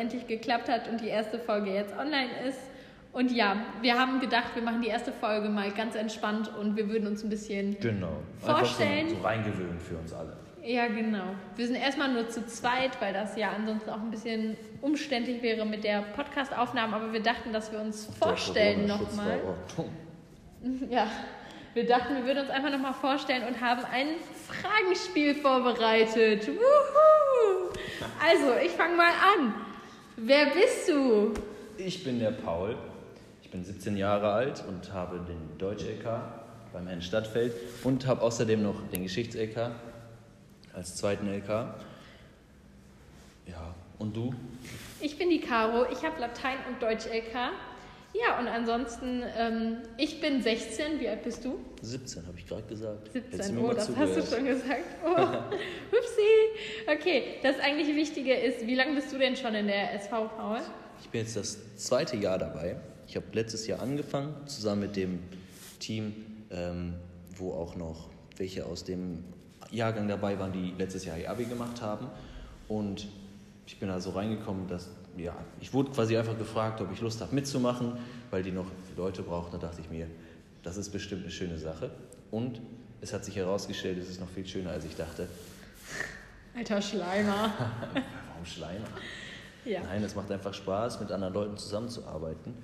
endlich geklappt hat und die erste Folge jetzt online ist. Und ja, wir haben gedacht, wir machen die erste Folge mal ganz entspannt und wir würden uns ein bisschen Genau. vorstellen. Einfach so, so reingewöhnen für uns alle. Ja, genau. Wir sind erstmal nur zu zweit, weil das ja ansonsten auch ein bisschen umständlich wäre mit der Podcast-Aufnahme, aber wir dachten, dass wir uns vorstellen nochmal. Ja, wir dachten, wir würden uns einfach nochmal vorstellen und haben ein Fragenspiel vorbereitet. Wuhu! Also, ich fange mal an. Wer bist du? Ich bin der Paul. Ich bin 17 Jahre alt und habe den Deutsch-LK beim Herrn Stadtfeld und habe außerdem noch den Geschichts-LK als zweiten LK. Ja, und du? Ich bin die Caro. Ich habe Latein und Deutsch LK. Ja, und ansonsten, ähm, ich bin 16. Wie alt bist du? 17, habe ich gerade gesagt. Hättest 17. du mir Oh, das hast zugehört. du schon gesagt. Oh, upsie. Okay, das eigentliche Wichtige ist, wie lange bist du denn schon in der SV, Paul? Ich bin jetzt das zweite Jahr dabei. Ich habe letztes Jahr angefangen, zusammen mit dem Team, ähm, wo auch noch welche aus dem Jahrgang dabei waren, die letztes Jahr ihr Abi gemacht haben. Und ich bin da so reingekommen, dass, ja, ich wurde quasi einfach gefragt, ob ich Lust habe mitzumachen, weil die noch Leute brauchten. Da dachte ich mir, das ist bestimmt eine schöne Sache. Und es hat sich herausgestellt, es ist noch viel schöner, als ich dachte. Alter Schleimer. Warum Schleimer? Ja. Nein, es macht einfach Spaß, mit anderen Leuten zusammenzuarbeiten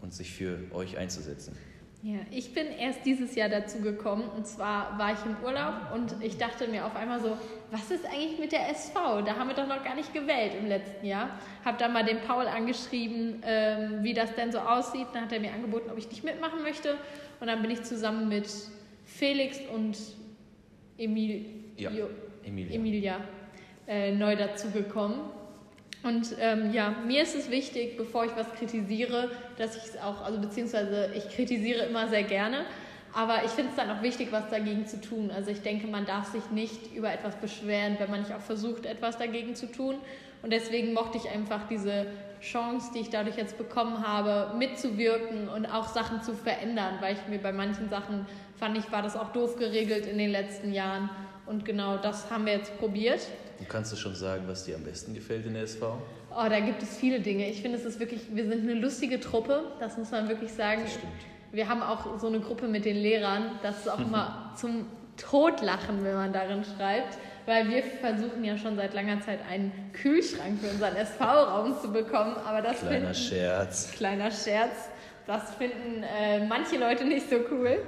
und sich für euch einzusetzen. Ja, ich bin erst dieses Jahr dazu gekommen und zwar war ich im Urlaub und ich dachte mir auf einmal so, was ist eigentlich mit der SV? Da haben wir doch noch gar nicht gewählt im letzten Jahr. Hab dann mal den Paul angeschrieben, ähm, wie das denn so aussieht. Dann hat er mir angeboten, ob ich nicht mitmachen möchte und dann bin ich zusammen mit Felix und Emil, Ja, Emilia. Emilia äh, neu dazugekommen. Und ähm, ja, mir ist es wichtig, bevor ich was kritisiere, dass ich es auch, also beziehungsweise ich kritisiere immer sehr gerne, aber ich finde es dann auch wichtig, was dagegen zu tun. Also ich denke, man darf sich nicht über etwas beschweren, wenn man nicht auch versucht, etwas dagegen zu tun. Und deswegen mochte ich einfach diese Chance, die ich dadurch jetzt bekommen habe, mitzuwirken und auch Sachen zu verändern, weil ich mir bei manchen Sachen fand ich, war das auch doof geregelt in den letzten Jahren. Und genau das haben wir jetzt probiert. Und kannst du schon sagen, was dir am besten gefällt in der SV? Oh, da gibt es viele Dinge. Ich finde, es ist wirklich, wir sind eine lustige Truppe, das muss man wirklich sagen. Das stimmt. Wir haben auch so eine Gruppe mit den Lehrern, das ist auch immer zum Totlachen, wenn man darin schreibt, weil wir versuchen ja schon seit langer Zeit einen Kühlschrank für unseren SV-Raum zu bekommen, aber das Kleiner finden, Scherz. kleiner Scherz, das finden äh, manche Leute nicht so cool.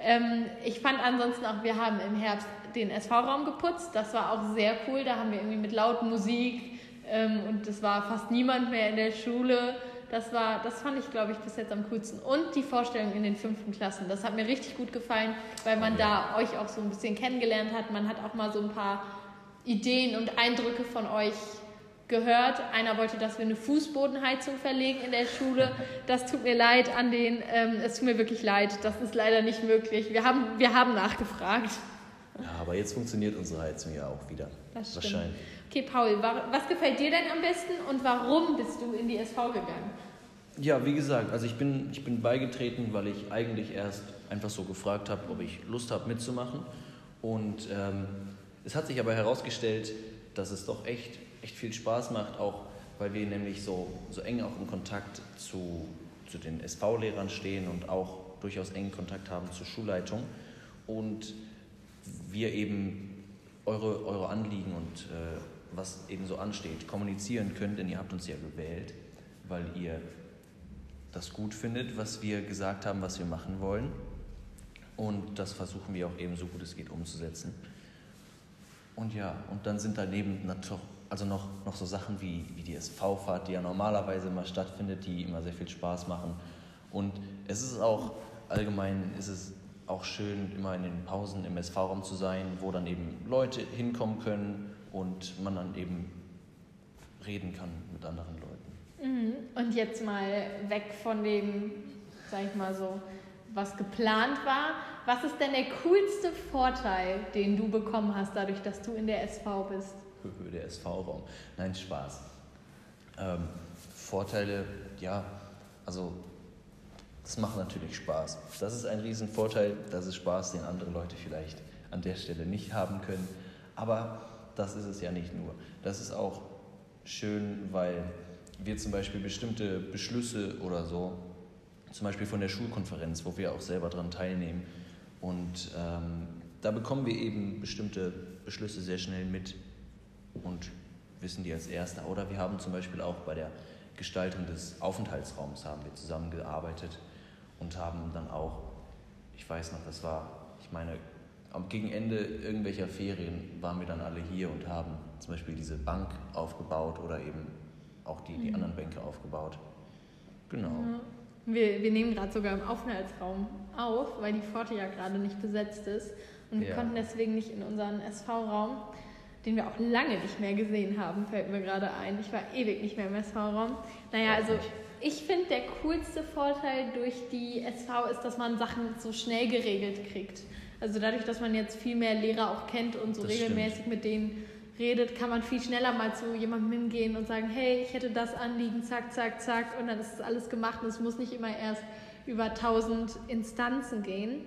Ähm, ich fand ansonsten auch, wir haben im Herbst den SV-Raum geputzt, das war auch sehr cool, da haben wir irgendwie mit laut Musik ähm, und es war fast niemand mehr in der Schule. Das war, das fand ich, glaube ich, bis jetzt am coolsten. Und die Vorstellung in den fünften Klassen. Das hat mir richtig gut gefallen, weil man da euch auch so ein bisschen kennengelernt hat. Man hat auch mal so ein paar Ideen und Eindrücke von euch gehört. Einer wollte, dass wir eine Fußbodenheizung verlegen in der Schule. Das tut mir leid an den, ähm, es tut mir wirklich leid. Das ist leider nicht möglich. Wir haben, wir haben nachgefragt. Ja, aber jetzt funktioniert unsere Heizung ja auch wieder. Das stimmt. Wahrscheinlich. Okay, Paul, wa- was gefällt dir denn am besten und warum bist du in die SV gegangen? Ja, wie gesagt, also ich bin, ich bin beigetreten, weil ich eigentlich erst einfach so gefragt habe, ob ich Lust habe mitzumachen. Und ähm, es hat sich aber herausgestellt, dass es doch echt, echt viel Spaß macht, auch weil wir nämlich so, so eng auch im Kontakt zu, zu den SV-Lehrern stehen und auch durchaus engen Kontakt haben zur Schulleitung. Und wir eben eure, eure Anliegen und äh, was eben so ansteht, kommunizieren könnt, denn ihr habt uns ja gewählt, weil ihr das gut findet, was wir gesagt haben, was wir machen wollen. Und das versuchen wir auch eben so gut es geht umzusetzen. Und ja, und dann sind daneben natürlich also noch, noch so Sachen wie, wie die SV-Fahrt, die ja normalerweise immer stattfindet, die immer sehr viel Spaß machen. Und es ist auch allgemein, ist es auch schön, immer in den Pausen im SV-Raum zu sein, wo dann eben Leute hinkommen können und man dann eben reden kann mit anderen Leuten. Mhm. Und jetzt mal weg von dem, sag ich mal so, was geplant war. Was ist denn der coolste Vorteil, den du bekommen hast, dadurch, dass du in der SV bist? der SV-Raum. Nein, Spaß. Ähm, Vorteile, ja, also es macht natürlich Spaß. Das ist ein Riesenvorteil, das ist Spaß, den andere Leute vielleicht an der Stelle nicht haben können. Aber das ist es ja nicht nur. Das ist auch schön, weil wir zum Beispiel bestimmte Beschlüsse oder so, zum Beispiel von der Schulkonferenz, wo wir auch selber daran teilnehmen, und ähm, da bekommen wir eben bestimmte Beschlüsse sehr schnell mit und wissen die als Erster. Oder wir haben zum Beispiel auch bei der Gestaltung des Aufenthaltsraums haben wir zusammengearbeitet und haben dann auch, ich weiß noch, das war, ich meine, gegen Ende irgendwelcher Ferien waren wir dann alle hier und haben zum Beispiel diese Bank aufgebaut oder eben auch die, die mhm. anderen Bänke aufgebaut. Genau. Ja. Wir, wir nehmen gerade sogar im Aufenthaltsraum auf, weil die Pforte ja gerade nicht besetzt ist. Und wir ja. konnten deswegen nicht in unseren SV-Raum, den wir auch lange nicht mehr gesehen haben, fällt mir gerade ein. Ich war ewig nicht mehr im SV-Raum. Naja, also ich finde, der coolste Vorteil durch die SV ist, dass man Sachen so schnell geregelt kriegt. Also dadurch, dass man jetzt viel mehr Lehrer auch kennt und so das regelmäßig stimmt. mit denen redet, kann man viel schneller mal zu jemandem hingehen und sagen, hey, ich hätte das Anliegen, zack, zack, zack, und dann ist alles gemacht und es muss nicht immer erst über tausend Instanzen gehen.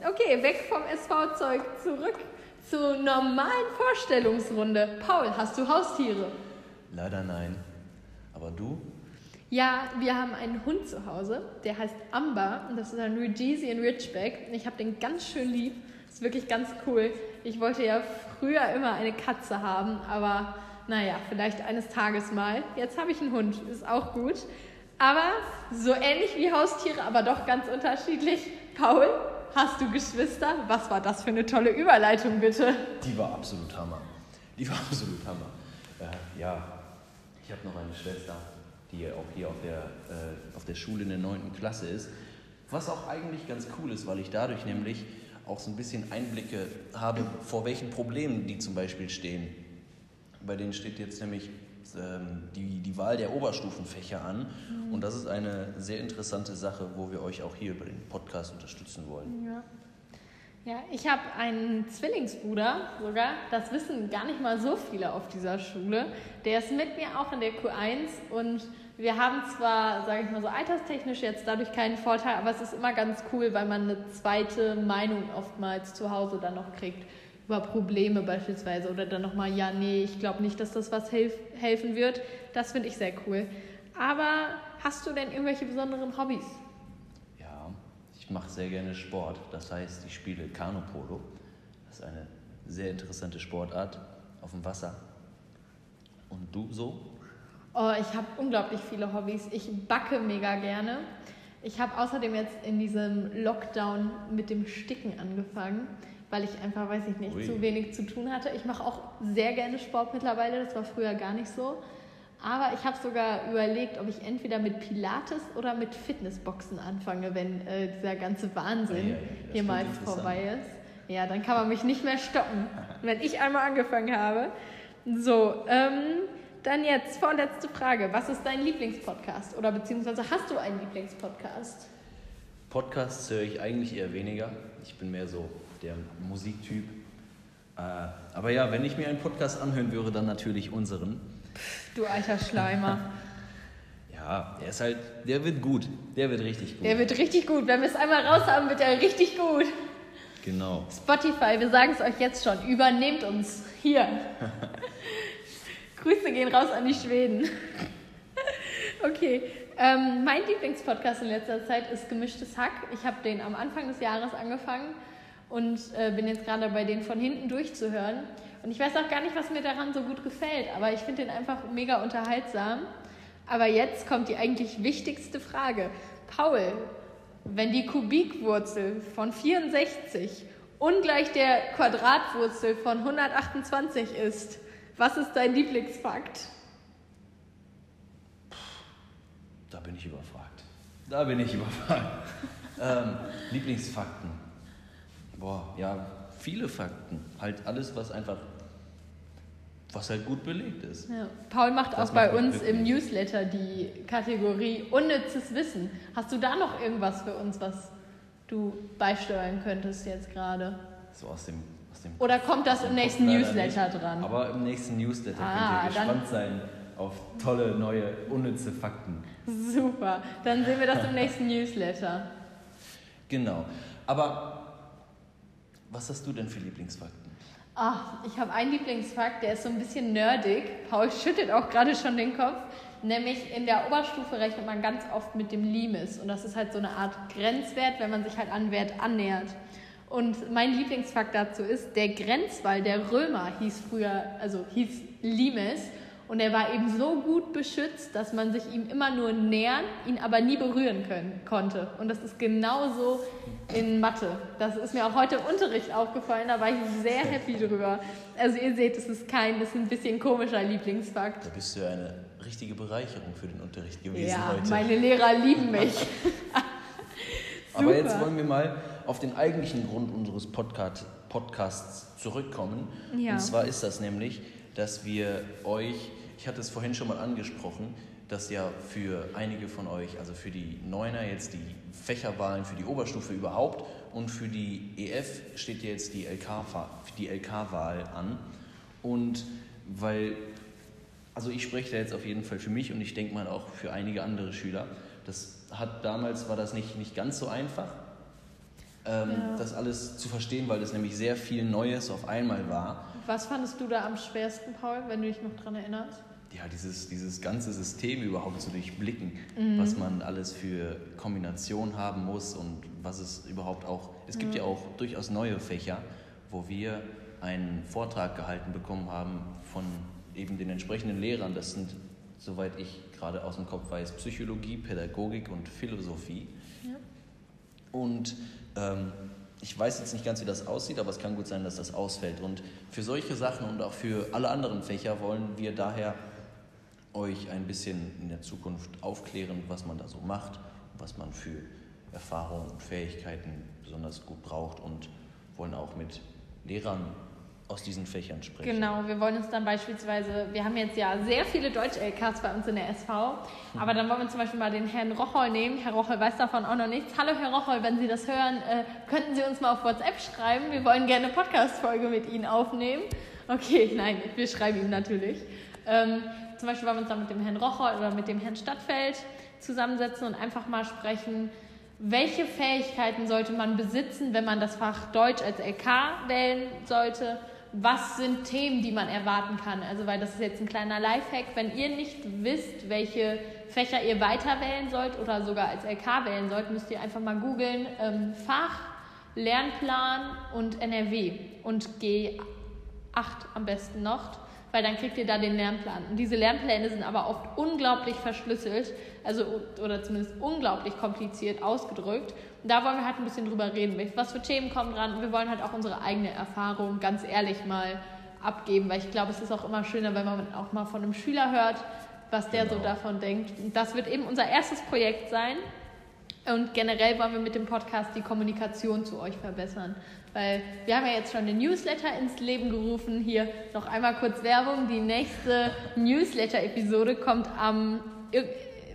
Okay, weg vom SV-Zeug zurück zur normalen Vorstellungsrunde. Paul, hast du Haustiere? Leider nein. Aber du? Ja, wir haben einen Hund zu Hause, der heißt Amber und das ist ein Regesian Ridgeback. Ich habe den ganz schön lieb. Ist wirklich ganz cool. Ich wollte ja früher immer eine Katze haben, aber naja, vielleicht eines Tages mal. Jetzt habe ich einen Hund, ist auch gut. Aber so ähnlich wie Haustiere, aber doch ganz unterschiedlich. Paul, hast du Geschwister? Was war das für eine tolle Überleitung, bitte? Die war absolut Hammer. Die war absolut Hammer. Äh, ja, ich habe noch eine Schwester die auch hier auf der, äh, auf der Schule in der 9. Klasse ist. Was auch eigentlich ganz cool ist, weil ich dadurch nämlich auch so ein bisschen Einblicke habe, vor welchen Problemen die zum Beispiel stehen. Bei denen steht jetzt nämlich ähm, die, die Wahl der Oberstufenfächer an. Mhm. Und das ist eine sehr interessante Sache, wo wir euch auch hier über den Podcast unterstützen wollen. Ja. Ja, ich habe einen Zwillingsbruder sogar. Das wissen gar nicht mal so viele auf dieser Schule. Der ist mit mir auch in der Q1 und wir haben zwar, sage ich mal so, alterstechnisch jetzt dadurch keinen Vorteil, aber es ist immer ganz cool, weil man eine zweite Meinung oftmals zu Hause dann noch kriegt über Probleme beispielsweise oder dann nochmal, ja, nee, ich glaube nicht, dass das was helf helfen wird. Das finde ich sehr cool. Aber hast du denn irgendwelche besonderen Hobbys? Ja, ich mache sehr gerne Sport. Das heißt, ich spiele Kanupolo. Das ist eine sehr interessante Sportart auf dem Wasser. Und du so? Oh, ich habe unglaublich viele Hobbys. Ich backe mega gerne. Ich habe außerdem jetzt in diesem Lockdown mit dem Sticken angefangen, weil ich einfach, weiß ich nicht, Ui. zu wenig zu tun hatte. Ich mache auch sehr gerne Sport mittlerweile, das war früher gar nicht so. Aber ich habe sogar überlegt, ob ich entweder mit Pilates oder mit Fitnessboxen anfange, wenn äh, dieser ganze Wahnsinn ja, ja, ja, hier mal vorbei ist. Ja, dann kann man mich nicht mehr stoppen, wenn ich einmal angefangen habe. So, ähm, dann jetzt vorletzte Frage. Was ist dein Lieblingspodcast? Oder beziehungsweise hast du einen Lieblingspodcast? Podcasts höre ich eigentlich eher weniger. Ich bin mehr so der Musiktyp. Äh, aber ja, wenn ich mir einen Podcast anhören würde, dann natürlich unseren. Du alter Schleimer. ja, der ist halt, der wird gut. Der wird richtig gut. Der wird richtig gut. Wenn wir es einmal raus haben, wird er richtig gut. Genau. Spotify, wir sagen es euch jetzt schon, übernehmt uns hier. Grüße gehen raus an die Schweden. okay. Ähm, mein Lieblingspodcast in letzter Zeit ist Gemischtes Hack. Ich habe den am Anfang des Jahres angefangen und äh, bin jetzt gerade dabei, den von hinten durchzuhören. Und ich weiß auch gar nicht, was mir daran so gut gefällt, aber ich finde den einfach mega unterhaltsam. Aber jetzt kommt die eigentlich wichtigste Frage. Paul, wenn die Kubikwurzel von 64 ungleich der Quadratwurzel von 128 ist, was ist dein Lieblingsfakt? Da bin ich überfragt. Da bin ich überfragt. ähm, Lieblingsfakten. Boah, ja, viele Fakten. Halt alles, was einfach, was halt gut belegt ist. Ja. Paul macht das auch bei uns im Newsletter die Kategorie unnützes Wissen. Hast du da noch irgendwas für uns, was du beisteuern könntest jetzt gerade? So aus dem oder kommt das im nächsten Newsletter nicht. dran? Aber im nächsten Newsletter ah, könnt ihr gespannt sein auf tolle, neue, unnütze Fakten. Super, dann sehen wir das im nächsten Newsletter. Genau. Aber was hast du denn für Lieblingsfakten? Ach, ich habe einen Lieblingsfakt, der ist so ein bisschen nerdig. Paul schüttelt auch gerade schon den Kopf. Nämlich in der Oberstufe rechnet man ganz oft mit dem Limes. Und das ist halt so eine Art Grenzwert, wenn man sich halt an Wert annähert. Und mein Lieblingsfakt dazu ist, der Grenzwall der Römer hieß früher, also hieß Limes. Und er war eben so gut beschützt, dass man sich ihm immer nur nähern, ihn aber nie berühren können, konnte. Und das ist genauso in Mathe. Das ist mir auch heute im Unterricht aufgefallen, da war ich sehr happy drüber. Also ihr seht, es ist kein, das ist ein bisschen komischer Lieblingsfakt. Da bist du ja eine richtige Bereicherung für den Unterricht gewesen ja, heute. meine Lehrer lieben mich. aber jetzt wollen wir mal auf den eigentlichen Grund unseres Podcast, Podcasts zurückkommen. Ja. Und zwar ist das nämlich, dass wir euch, ich hatte es vorhin schon mal angesprochen, dass ja für einige von euch, also für die Neuner jetzt die Fächerwahlen für die Oberstufe überhaupt und für die EF steht jetzt die LK-Wahl LK an. Und weil, also ich spreche da jetzt auf jeden Fall für mich und ich denke mal auch für einige andere Schüler, das hat damals war das nicht, nicht ganz so einfach, ähm, ja. das alles zu verstehen, weil das nämlich sehr viel Neues auf einmal war. Was fandest du da am schwersten, Paul, wenn du dich noch daran erinnerst? Ja, dieses, dieses ganze System überhaupt zu durchblicken, mhm. was man alles für Kombinationen haben muss und was es überhaupt auch. Es gibt mhm. ja auch durchaus neue Fächer, wo wir einen Vortrag gehalten bekommen haben von eben den entsprechenden Lehrern. Das sind, soweit ich gerade aus dem Kopf weiß, Psychologie, Pädagogik und Philosophie. Ja. Und ähm, ich weiß jetzt nicht ganz, wie das aussieht, aber es kann gut sein, dass das ausfällt. Und für solche Sachen und auch für alle anderen Fächer wollen wir daher euch ein bisschen in der Zukunft aufklären, was man da so macht, was man für Erfahrungen und Fähigkeiten besonders gut braucht und wollen auch mit Lehrern aus diesen Fächern sprechen. Genau, wir wollen uns dann beispielsweise, wir haben jetzt ja sehr viele Deutsch-LKs bei uns in der SV, aber dann wollen wir zum Beispiel mal den Herrn Rocholl nehmen. Herr Rocholl weiß davon auch noch nichts. Hallo Herr Rocholl, wenn Sie das hören, äh, könnten Sie uns mal auf WhatsApp schreiben. Wir wollen gerne eine Podcast-Folge mit Ihnen aufnehmen. Okay, nein, wir schreiben ihm natürlich. Ähm, zum Beispiel wollen wir uns dann mit dem Herrn Rocholl oder mit dem Herrn Stadtfeld zusammensetzen und einfach mal sprechen, welche Fähigkeiten sollte man besitzen, wenn man das Fach Deutsch als LK wählen sollte was sind Themen, die man erwarten kann. Also, weil das ist jetzt ein kleiner Lifehack. Wenn ihr nicht wisst, welche Fächer ihr weiter wählen sollt oder sogar als LK wählen sollt, müsst ihr einfach mal googeln ähm, Fach, Lernplan und NRW und G8 am besten noch weil dann kriegt ihr da den Lernplan. Und diese Lernpläne sind aber oft unglaublich verschlüsselt, also oder zumindest unglaublich kompliziert ausgedrückt. Und da wollen wir halt ein bisschen drüber reden. Was für Themen kommen dran? Und wir wollen halt auch unsere eigene Erfahrung ganz ehrlich mal abgeben, weil ich glaube, es ist auch immer schöner, wenn man auch mal von einem Schüler hört, was der genau. so davon denkt. Und das wird eben unser erstes Projekt sein. Und generell wollen wir mit dem Podcast die Kommunikation zu euch verbessern. Weil wir haben ja jetzt schon den Newsletter ins Leben gerufen. Hier noch einmal kurz Werbung. Die nächste Newsletter-Episode kommt am,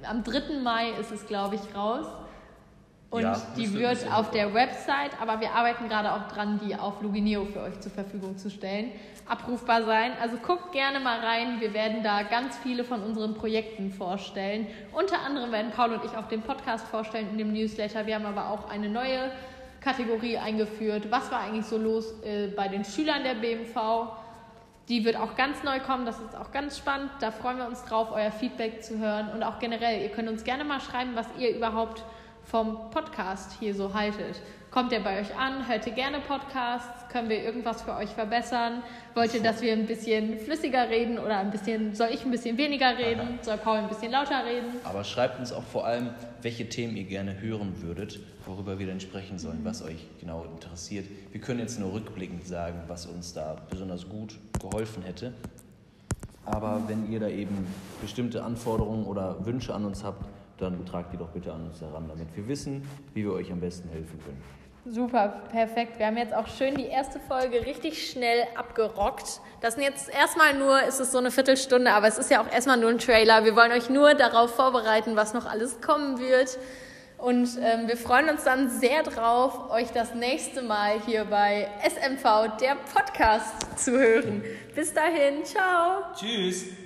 am 3. Mai, ist es glaube ich, raus. Und ja, die wird auf der Website, aber wir arbeiten gerade auch dran, die auf Lugineo für euch zur Verfügung zu stellen, abrufbar sein. Also guckt gerne mal rein. Wir werden da ganz viele von unseren Projekten vorstellen. Unter anderem werden Paul und ich auch den Podcast vorstellen in dem Newsletter. Wir haben aber auch eine neue Kategorie eingeführt. Was war eigentlich so los äh, bei den Schülern der BMV? Die wird auch ganz neu kommen, das ist auch ganz spannend. Da freuen wir uns drauf, euer Feedback zu hören. Und auch generell, ihr könnt uns gerne mal schreiben, was ihr überhaupt vom Podcast hier so haltet. Kommt der bei euch an? Hört ihr gerne Podcasts? Können wir irgendwas für euch verbessern? Wollt ihr, dass wir ein bisschen flüssiger reden oder ein bisschen, soll ich ein bisschen weniger reden? Soll Paul ein bisschen lauter reden? Aber schreibt uns auch vor allem, welche Themen ihr gerne hören würdet, worüber wir dann sprechen sollen, was euch genau interessiert. Wir können jetzt nur rückblickend sagen, was uns da besonders gut geholfen hätte. Aber wenn ihr da eben bestimmte Anforderungen oder Wünsche an uns habt, dann tragt die doch bitte an uns heran, damit wir wissen, wie wir euch am besten helfen können. Super, perfekt. Wir haben jetzt auch schön die erste Folge richtig schnell abgerockt. Das sind jetzt erstmal nur, ist es so eine Viertelstunde, aber es ist ja auch erstmal nur ein Trailer. Wir wollen euch nur darauf vorbereiten, was noch alles kommen wird. Und ähm, wir freuen uns dann sehr drauf, euch das nächste Mal hier bei SMV, der Podcast, zu hören. Bis dahin, ciao. Tschüss.